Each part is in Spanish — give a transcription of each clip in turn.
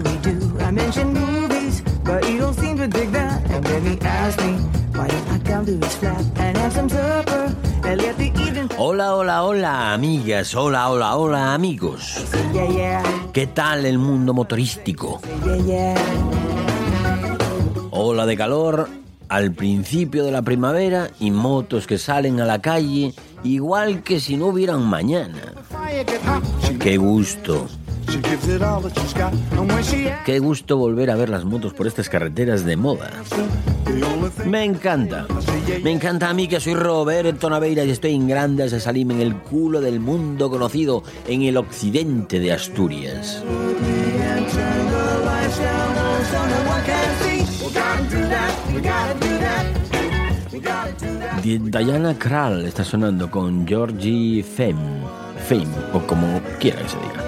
ask him what should we do. I mention movies, but he don't seem to dig that. And then he asks me why don't I come to his flat and have some supper and let the evening. Hola, hola, hola, amigas. Hola, hola, hola, amigos. Yeah, yeah, ¿Qué tal el mundo motorístico? yeah, yeah. Ola de calor al principio de la primavera y motos que salen a la calle igual que si no hubieran mañana. Qué gusto. Qué gusto volver a ver las motos por estas carreteras de moda. Me encanta. Me encanta a mí que soy Roberto Naveira y estoy en grandes a salirme en el culo del mundo conocido en el occidente de Asturias. Di- Diana Krall está sonando con Georgie Fame, Fame, o como quiera que se diga.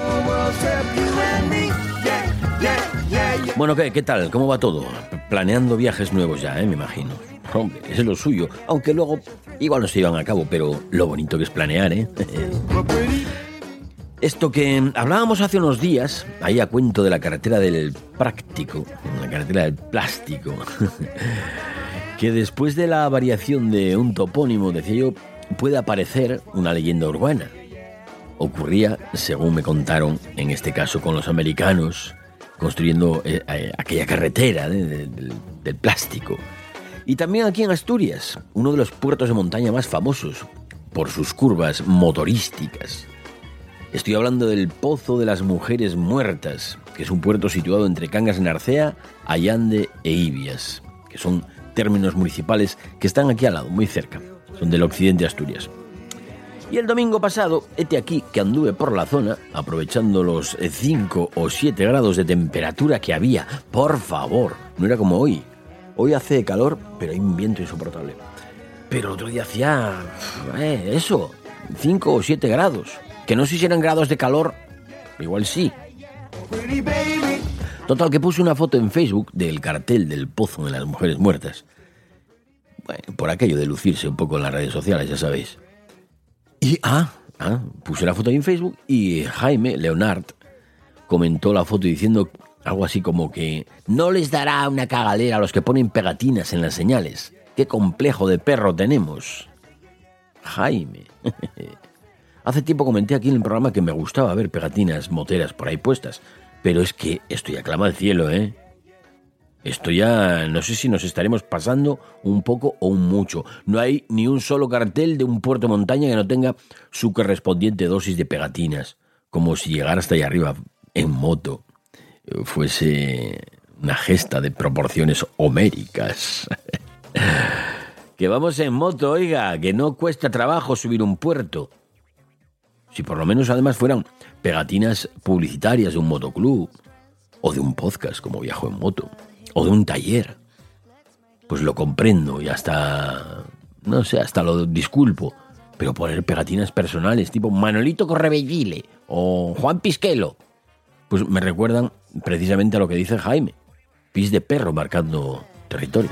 Bueno, ¿qué, ¿qué tal? ¿Cómo va todo? Planeando viajes nuevos ya, ¿eh? me imagino. Hombre, es lo suyo. Aunque luego igual no se llevan a cabo, pero lo bonito que es planear, ¿eh? Esto que hablábamos hace unos días, ahí a cuento de la carretera del práctico, la carretera del plástico, que después de la variación de un topónimo, decía yo, puede aparecer una leyenda urbana. Ocurría, según me contaron, en este caso con los americanos, construyendo eh, eh, aquella carretera de- de- del, plástico. Y también aquí en Asturias, uno de los puertos de montaña más famosos por sus curvas motorísticas. Estoy hablando del Pozo de las Mujeres Muertas, que es un puerto situado entre Cangas Narcea, Allande e Ibias, que son términos municipales que están aquí al lado, muy cerca. Son del occidente de Asturias. Y el domingo pasado, este aquí que anduve por la zona, aprovechando los 5 o 7 grados de temperatura que había. Por favor, no era como hoy. Hoy hace calor, pero hay un viento insoportable. Pero el otro día hacía... eh, eso, 5 o 7 grados. Que no sé si eran grados de calor, igual sí. Total, que puse una foto en Facebook del cartel del pozo de las mujeres muertas. Bueno, por aquello de lucirse un poco en las redes sociales, ya sabéis. Y, ah, ah, puse la foto ahí en Facebook y Jaime Leonard comentó la foto diciendo algo así como que no les dará una cagalera a los que ponen pegatinas en las señales. Qué complejo de perro tenemos. Jaime. Hace tiempo comenté aquí en el programa que me gustaba ver pegatinas moteras por ahí puestas, pero es que esto ya clama al cielo, ¿eh? Esto ya no sé si nos estaremos pasando un poco o un mucho. No hay ni un solo cartel de un puerto montaña que no tenga su correspondiente dosis de pegatinas, como si llegar hasta allá arriba en moto eh, fuese una gesta de proporciones homéricas. que vamos en moto, oiga, que no cuesta trabajo subir un puerto. Si por lo menos además fueran pegatinas publicitarias de un motoclub, o de un podcast como Viajo en Moto, o de un taller, pues lo comprendo y hasta, no sé, hasta lo disculpo. Pero poner pegatinas personales tipo Manolito Correbellile o Juan Pisquelo, pues me recuerdan precisamente a lo que dice Jaime. pis de perro marcando territorio.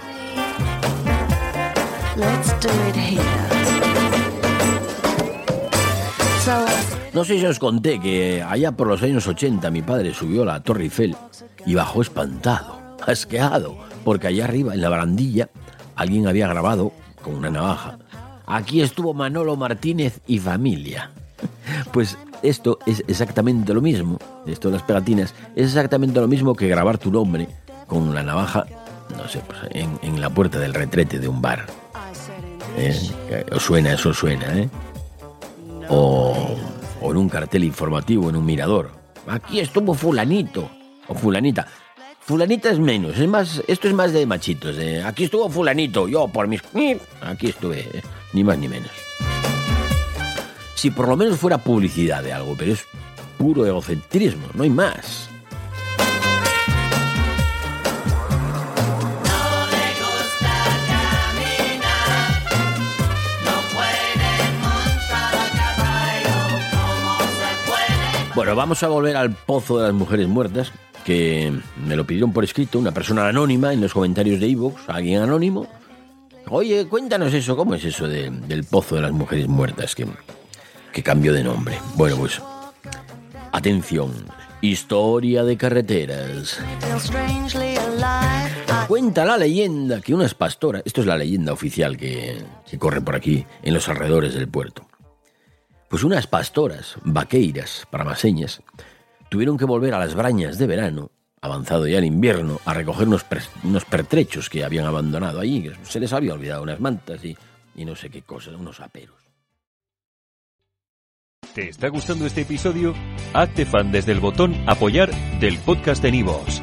No sé si os conté que allá por los años 80 mi padre subió a la Torre Eiffel y bajó espantado, asqueado, porque allá arriba, en la barandilla, alguien había grabado con una navaja. Aquí estuvo Manolo Martínez y familia. Pues esto es exactamente lo mismo, esto de las pegatinas, es exactamente lo mismo que grabar tu nombre con la navaja, no sé, pues en, la puerta del retrete de un bar. ¿Eh? ¿Os suena? Eso suena, ¿eh? O, un cartel informativo en un mirador. Aquí estuvo fulanito o fulanita. Fulanita es menos, es más, esto es más de machitos. aquí estuvo fulanito, yo por mis... Aquí estuve, ni más ni menos. Si por lo menos fuera publicidad de algo, pero es puro egocentrismo, no hay más. Bueno, vamos a volver al pozo de las mujeres muertas, que me lo pidieron por escrito una persona anónima en los comentarios de iVoox, alguien anónimo. Oye, cuéntanos eso, ¿cómo es eso de- del pozo de las mujeres muertas que, que cambió de nombre? Bueno, pues, atención, historia de carreteras. Cuenta la leyenda que unas pastoras, esto es la leyenda oficial que, que corre por aquí, en los alrededores del puerto. Pues unas pastoras, vaqueiras, paramaseñas, tuvieron que volver a las brañas de verano, avanzado ya el invierno, a recoger unos, unos pertrechos que habían abandonado allí, se les había olvidado unas mantas y, y no sé qué cosas, unos aperos. ¿Te está gustando este episodio? Hazte fan desde el botón Apoyar del podcast de Nivos.